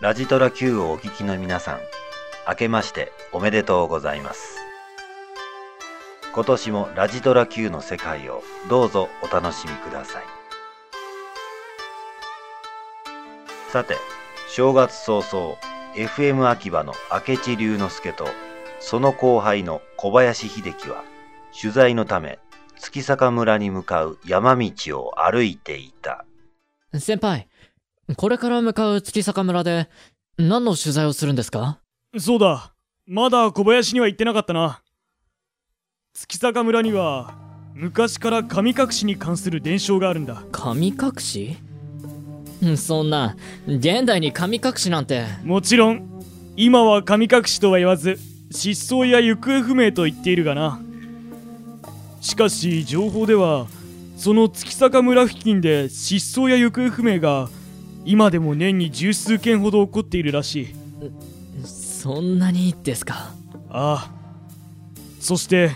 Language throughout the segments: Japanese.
ラジトラ Q をお聞きの皆さん、明けましておめでとうございます。今年もラジトラ Q の世界をどうぞお楽しみください。さて、正月早々、FM 秋葉の明智龍之介と、その後輩の小林秀樹は、取材のため、月坂村に向かう山道を歩いていた。先輩、これから向かう月坂村で、何の取材をするんですか？そうだ。まだ小林には行ってなかったな。月坂村には、昔から神隠しに関する伝承があるんだ。神隠し？う んそんな、現代に神隠しなんて、もちろん、今は神隠しとは言わず、失踪や行方不明と言っているがな。しかし、情報では、その月坂村付近で失踪や行方不明が、今でも年に十数件ほど起こっているらしい。そんなにですか？ああ。そして、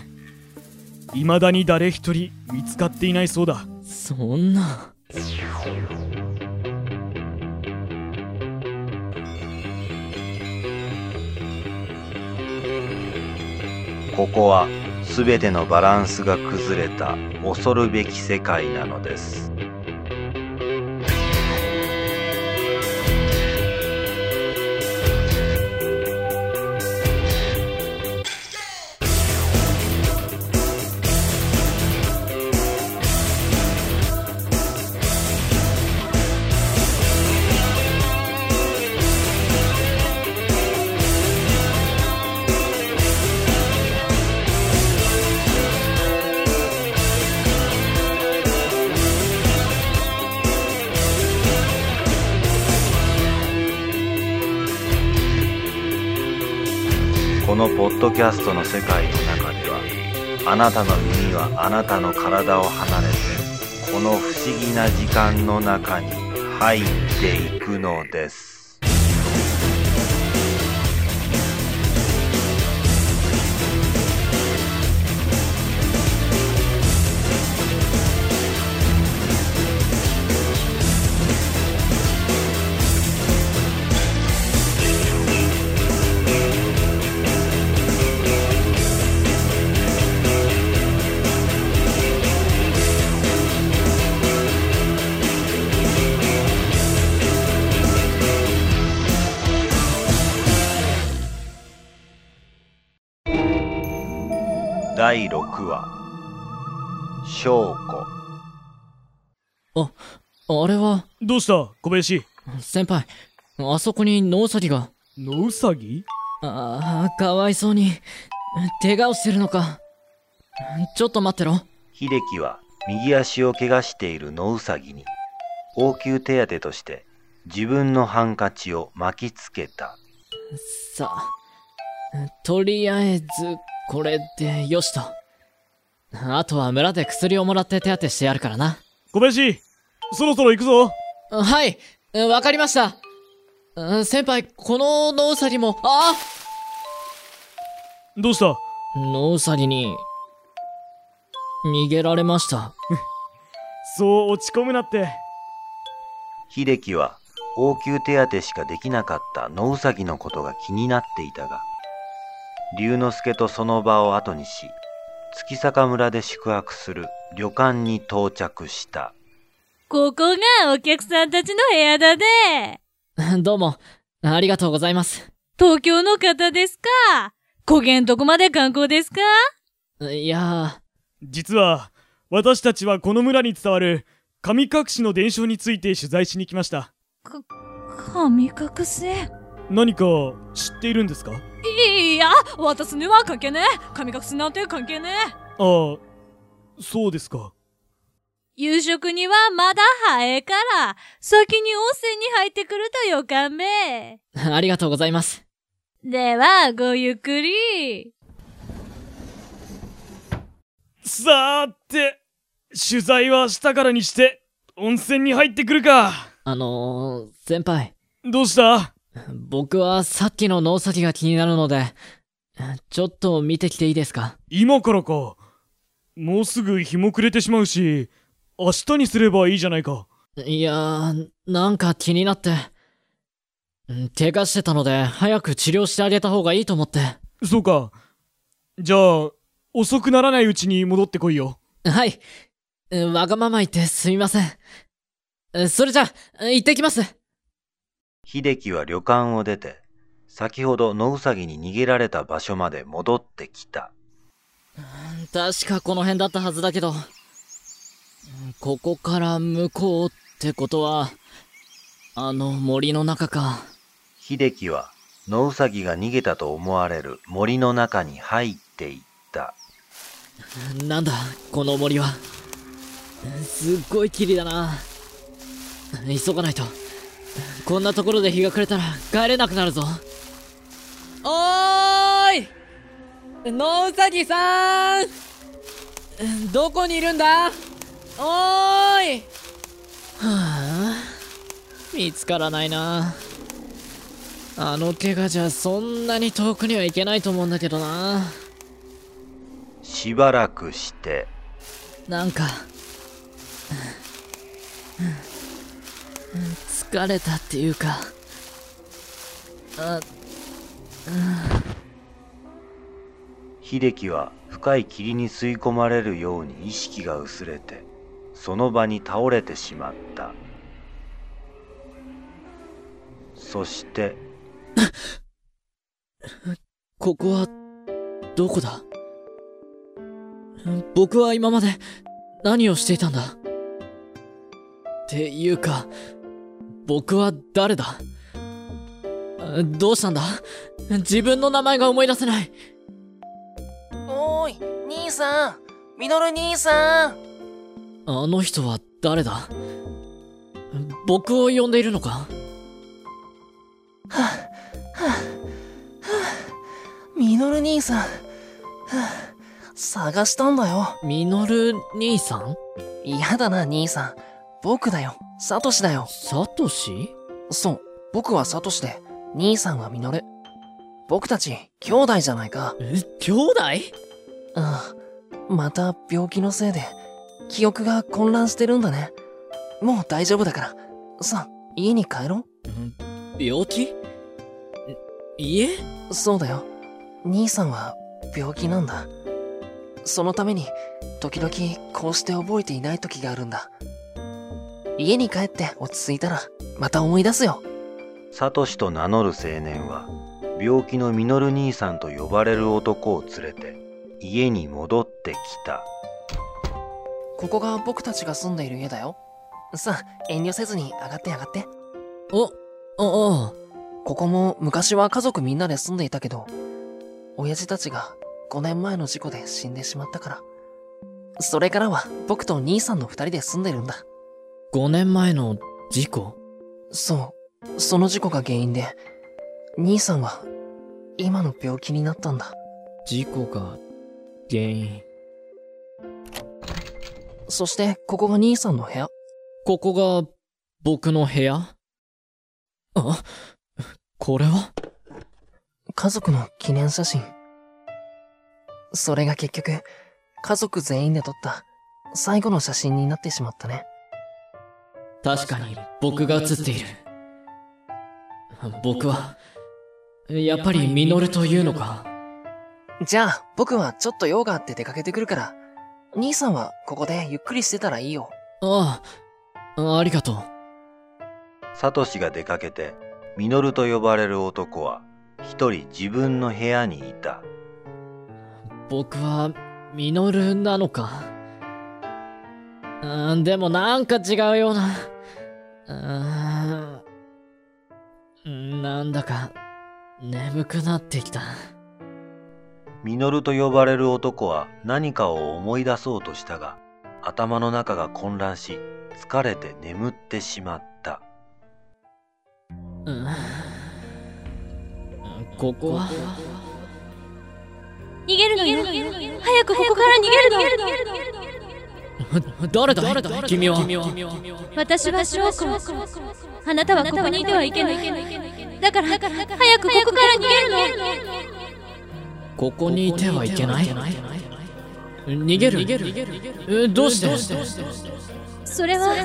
未だに誰一人見つかっていないそうだ。そんな。ここは全てのバランスが崩れた恐るべき世界なのです。このポッドキャストの世界の中ではあなたの耳はあなたの体を離れてこの不思議な時間の中に入っていくのです。第6話証拠あ、あれは、どうした？小林。先輩、あそこにノウサギが。野ウサギ？ああ、かわいそうに。怪我をしてるのか。ちょっと待ってろ。秀樹は右足を怪我している野ウサギに応急手当として自分のハンカチを巻きつけたさあ、とりあえず、これでよしと。あとは村で薬をもらって手当てしてやるからな。小林そろそろ行くぞはい、わかりました。うん先輩、このノウサギも、あどうした？ノウサギに、逃げられました。そう落ち込むなって。秀樹は応急手当しかできなかった野ウサギのことが気になっていたが龍之介とその場を後にし月坂村で宿泊する旅館に到着したここがお客さんたちの部屋だで。どうも、ありがとうございます。東京の方ですか？古源とこまで観光ですか？いや実は、私たちはこの村に伝わる神隠しの伝承について取材しに来ました。神隠せ。何か知っているんですか？いや、私には関係ねえ。神隠しなんて関係ねえ。ああ、そうですか。夕食にはまだ早いから、先に温泉に入ってくるとよかんべ。ー、ありがとうございます。では、ごゆっくり。さーて、取材はしたからにして、温泉に入ってくるか。あのー、先輩、どうした？僕はさっきのノウサギが気になるので、ちょっと見てきていいですか？今からか。もうすぐ日も暮れてしまうし、明日にすればいいじゃないか。いやー、なんか気になって。うん怪我してたので、早く治療してあげた方がいいと思って。そうか。じゃあ、遅くならないうちに戻ってこいよ。はい。うんわがまま言ってすみません。うんそれじゃ行ってきます。秀樹は旅館を出て、先ほど野うさぎに逃げられた場所まで戻ってきた。確かこの辺だったはずだけど。うんここから向こうってことは、あの森の中か。秀樹は野うさぎが逃げたと思われる森の中に入っていった。なんだ、この森は。すっごい霧だな。急がないと。こんなところで日が暮れたら帰れなくなるぞ。おーい野うさぎさんどこにいるんだ？おーいはあ、見つからないな。あの怪我じゃそんなに遠くには行けないと思うんだけどな。しばらくして、なんか、疲れたっていうか、あ、秀樹は深い霧に吸い込まれるように意識が薄れて、その場に倒れてしまった。そして、ここは、どこだ？僕は今まで何をしていたんだ？っていうか、僕は誰だ？どうしたんだ？自分の名前が思い出せない。おーい、兄さんミノル兄さんあの人は誰だ？僕を呼んでいるのか？ミノル兄さん。はあ探したんだよ。ミノル兄さん？嫌だな、兄さん。僕だよ。サトシだよ。サトシ？そう。僕はサトシで、兄さんはミノル。僕たち、兄弟じゃないか。え、兄弟？うん。また病気のせいで、記憶が混乱してるんだね。もう大丈夫だから。さあ、家に帰ろ病気？家？うそうだよ。兄さんは病気なんだ。そのために、時々こうして覚えていない時があるんだ。家に帰って落ち着いたら、また思い出すよ。サトシと名乗る青年は、病気のミノル兄さんと呼ばれる男を連れて、家に戻ってきた。ここが僕たちが住んでいる家だよ。さあ、遠慮せずに上がって上がって。お、お、おここも昔は家族みんなで住んでいたけど、親父たちが5年前の事故で死んでしまったから。それからは僕と兄さんの二人で住んでるんだ。5年前の事故？そう。その事故が原因で、兄さんは今の病気になったんだ。事故が原因？そして、ここが兄さんの部屋？ここが僕の部屋？あ？これは？家族の記念写真。それが結局、家族全員で撮った最後の写真になってしまったね。確かに僕が写っている。僕は、やっぱりミノルというのか？じゃあ、僕はちょっと用があって出かけてくるから、兄さんはここでゆっくりしてたらいいよ。ああ、ありがとう。サトシが出かけて、ミノルと呼ばれる男は、一人自分の部屋にいた。僕は、ミノルなのか？うーん、でもなんか違うような。うーん、なんだか、眠くなってきた。ミノルと呼ばれる男は何かを思い出そうとしたが、頭の中が混乱し、疲れて眠ってしまった。うんここは？逃げるのよ早くここから逃げるの誰だ誰だ君は私は翔子あなたはここにいてはいけないだから早くここから逃げるのここにいてはいけない？逃げる？えどうして？それは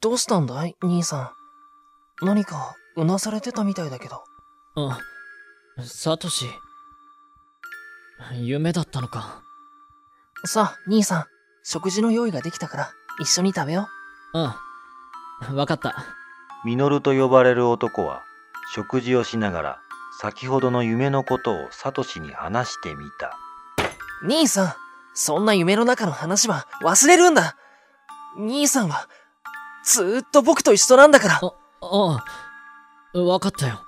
どうしたんだい？兄さん。何かうなされてたみたいだけど。うん。サトシ。夢だったのか。さあ、兄さん、食事の用意ができたから、一緒に食べようん。わかった。ミノルと呼ばれる男は食事をしながら先ほどの夢のことをサトシに話してみた。う。兄さん、そんな夢の中の話は忘れるんだ兄さんは、ずーっと僕と一緒なんだからあ、ああ。わかったよ。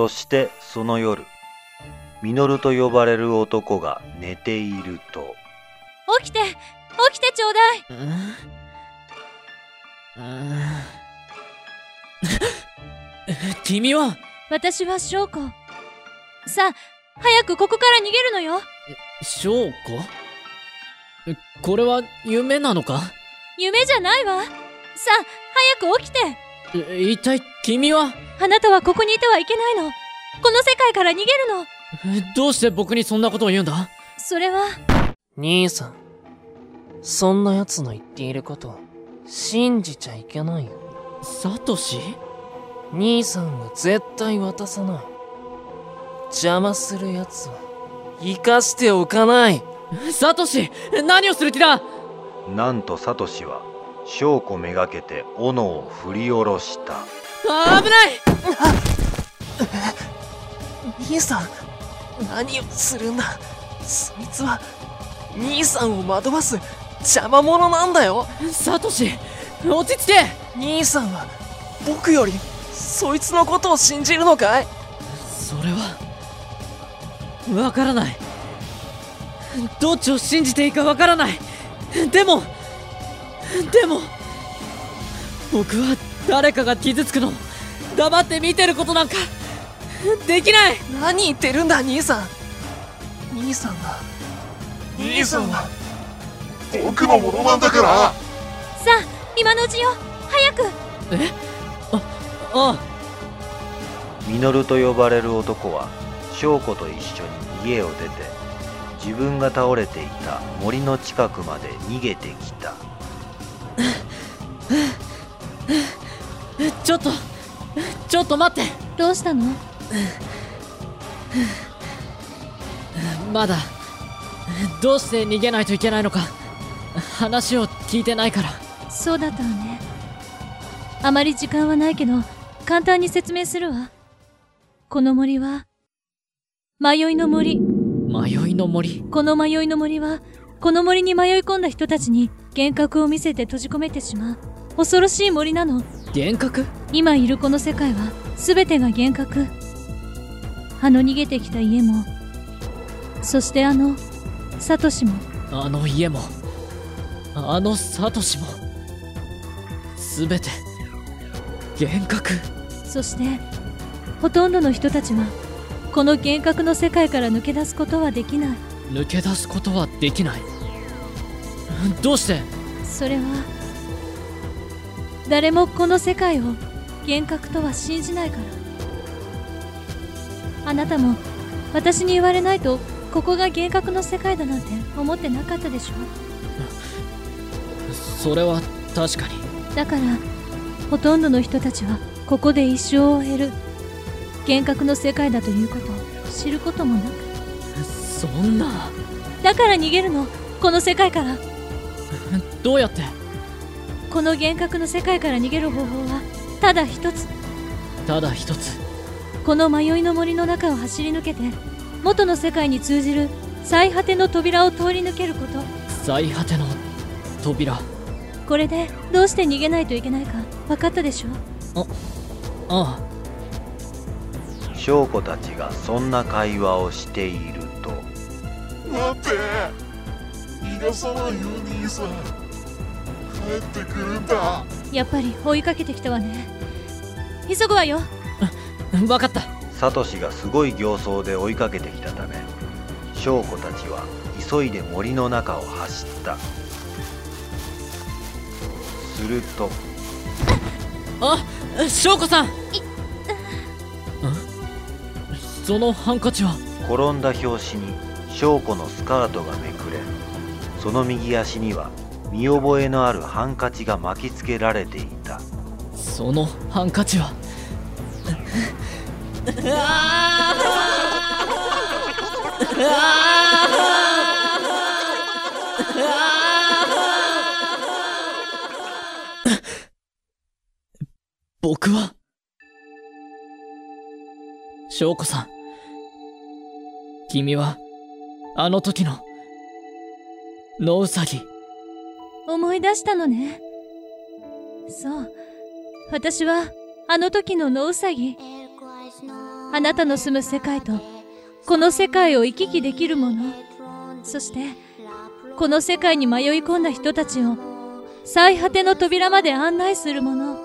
そしてその夜、ミノルと呼ばれる男が寝ていると、起きて起きてちょうだいうん。うん。君は？私は翔子。さあ、早くここから逃げるのよ翔子？これは夢なのか？夢じゃないわさあ、早く起きてえ一体君は？あなたはここにいてはいけないの。この世界から逃げるの。えどうして僕にそんなことを言うんだ？それは、兄さん、そんな奴の言っていること、信じちゃいけないよ。サトシ？兄さんは絶対渡さない。邪魔する奴は、生かしておかない。サトシ何をする気だ？なんとサトシは証拠めがけて斧を振り下ろした。あ危ない兄さん、何をするんだ？そいつは、兄さんを惑わす邪魔者なんだよ。サトシ落ち着け兄さんは、僕より、そいつのことを信じるのかい？それはわからないどっちを信じていいかわからないでもでも僕は誰かが傷つくのを黙って見てることなんかできない。何言ってるんだ、兄さん。兄さんは、兄さんは、僕のものなんだから。さあ、今のうちよ。早く。え？ああ。ミノルと呼ばれる男は翔子と一緒に家を出て自分が倒れていた森の近くまで逃げてきたちょっとちょっと待ってどうしたの？まだどうして逃げないといけないのか話を聞いてないからそうだったわね。あまり時間はないけど、簡単に説明するわ。この森は、迷いの森。迷いの森？この迷いの森は、この森に迷い込んだ人たちに幻覚を見せて閉じ込めてしまう。恐ろしい森なの。幻覚？今いるこの世界は、すべてが幻覚。あの逃げてきた家も、そしてあの、サトシも、あの家もあのサトシもすべて幻覚？そして、ほとんどの人たちは、この幻覚の世界から抜け出すことはできない。抜け出すことはできない。どうして？それは、誰もこの世界を幻覚とは信じないから。あなたも、私に言われないと、ここが幻覚の世界だなんて思ってなかったでしょそれは確かにだから、ほとんどの人たちは、ここで一生を終える。幻覚の世界だということを知ることもなく。そんなだから逃げるの、この世界から。どうやって？この幻覚の世界から逃げる方法は、ただ一つ。ただ一つ。この迷いの森の中を走り抜けて、元の世界に通じる最果ての扉を通り抜けること。最果ての扉。これで、どうして逃げないといけないか、分かったでしょあ翔子たちがそんな会話をしていると。待って。逃がさないよ兄さん帰ってくるんだ。やっぱり追いかけてきたわね。急ぐわよ。あわかった。サトシがすごい形相で追いかけてきたため翔子たちは急いで森の中を走った。するとあ翔子さん。ん？そのハンカチは？転んだ拍子に翔子のスカートがめくれその右足には見覚えのあるハンカチが巻きつけられていた。そのハンカチは。僕は。翔子さん。君はあの時の野ウサギ。思い出したのね。そう。私はあの時の野ウサギあなたの住む世界とこの世界を行き来できるもの。そしてこの世界に迷い込んだ人たちを最果ての扉まで案内するもの。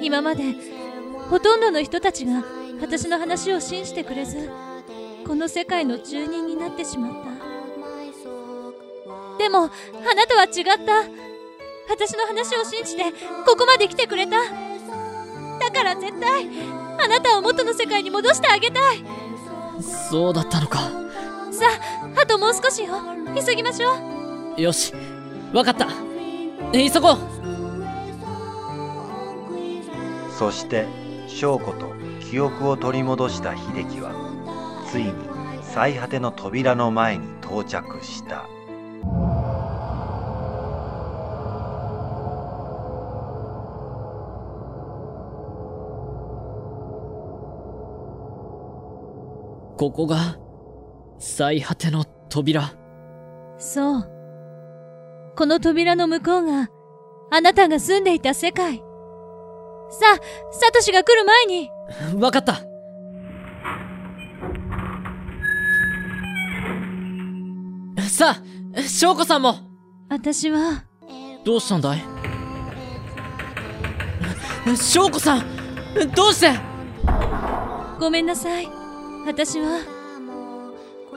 今までほとんどの人たちが私の話を信じてくれずこの世界の住人になってしまった。でもあなたは違った。私の話を信じてここまで来てくれた。だから絶対あなたを元の世界に戻してあげたい。そうだったのか。さああともう少しよ。急ぎましょう。よし。わかった。急ごう。そして翔子と記憶を取り戻した秀樹はついに最果ての扉の前に到着したここが最果ての扉。そう。この扉の向こうがあなたが住んでいた世界。さあサトシが来る前に。わかった。さあ翔子さんも。私は。どうしたんだい？翔子さんどうして？ごめんなさい私は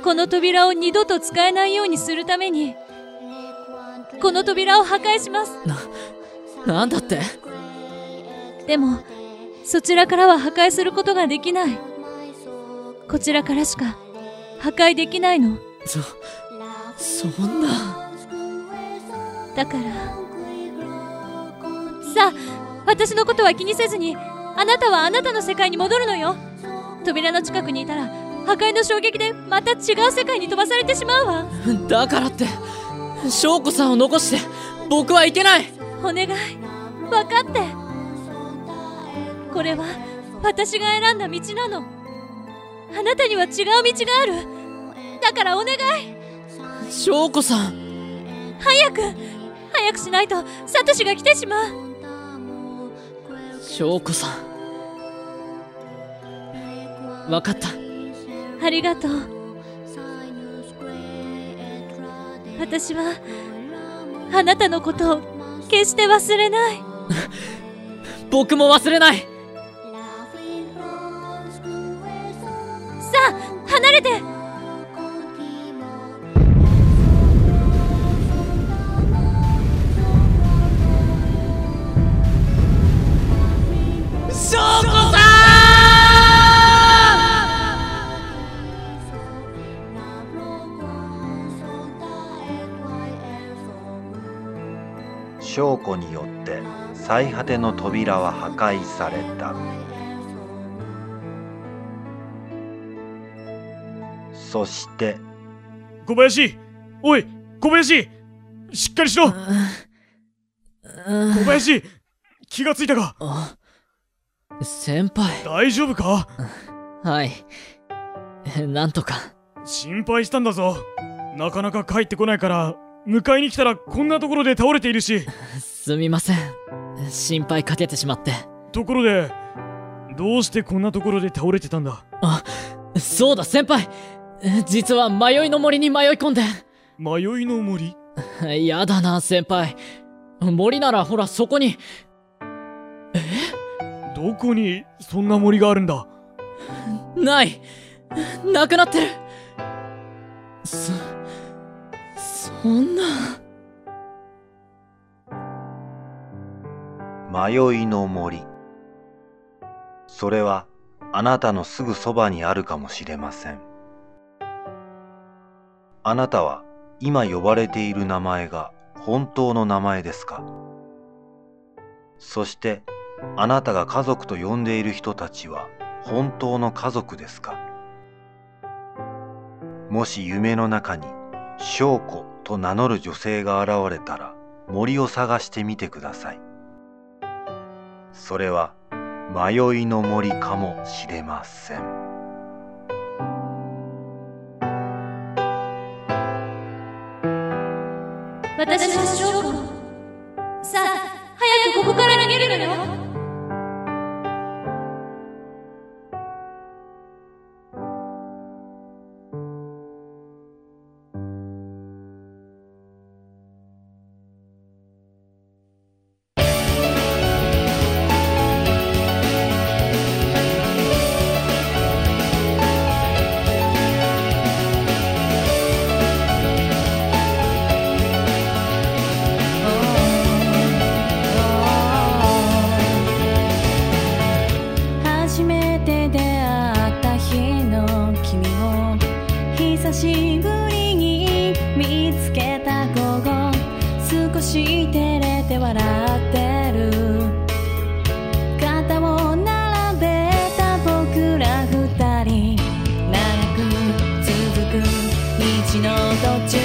この扉を二度と使えないようにするためにこの扉を破壊します。なんだって？でもそちらからは破壊することができない。こちらからしか破壊できないの。そそんな。だからさあ私のことは気にせずにあなたはあなたの世界に戻るのよ扉の近くにいたら破壊の衝撃でまた違う世界に飛ばされてしまうわ。だからって翔子さんを残して僕はいけない。お願い。分かって。これは私が選んだ道なの。あなたには違う道がある。だからお願い。翔子さん。早く。早くしないとサトシが来てしまう。翔子さんわかった。ありがとう。私はあなたのことを決して忘れない。僕も忘れない。さあ離れて翔子によって最果ての扉は破壊された。そして。小林おい小林しっかりしろ。小林気がついたか。あ先輩。大丈夫か？はい。なんとか。心配したんだぞ。なかなか帰ってこないから迎えに来たらこんなところで倒れているし。すみません。心配かけてしまって。ところでどうしてこんなところで倒れてたんだ？あそうだ先輩。実は迷いの森に迷い込んで。迷いの森？やだな先輩。森ならほらそこに。どこにそんな森があるんだ？ない。なくなってる。そそんな迷いの森。それはあなたのすぐそばにあるかもしれません。あなたは今呼ばれている名前が本当の名前ですか？そしてあなたが家族と呼んでいる人たちは本当の家族ですか？もし夢の中に翔子と名乗る女性が現れたら森を探してみてください。それは迷いの森かもしれません。の途中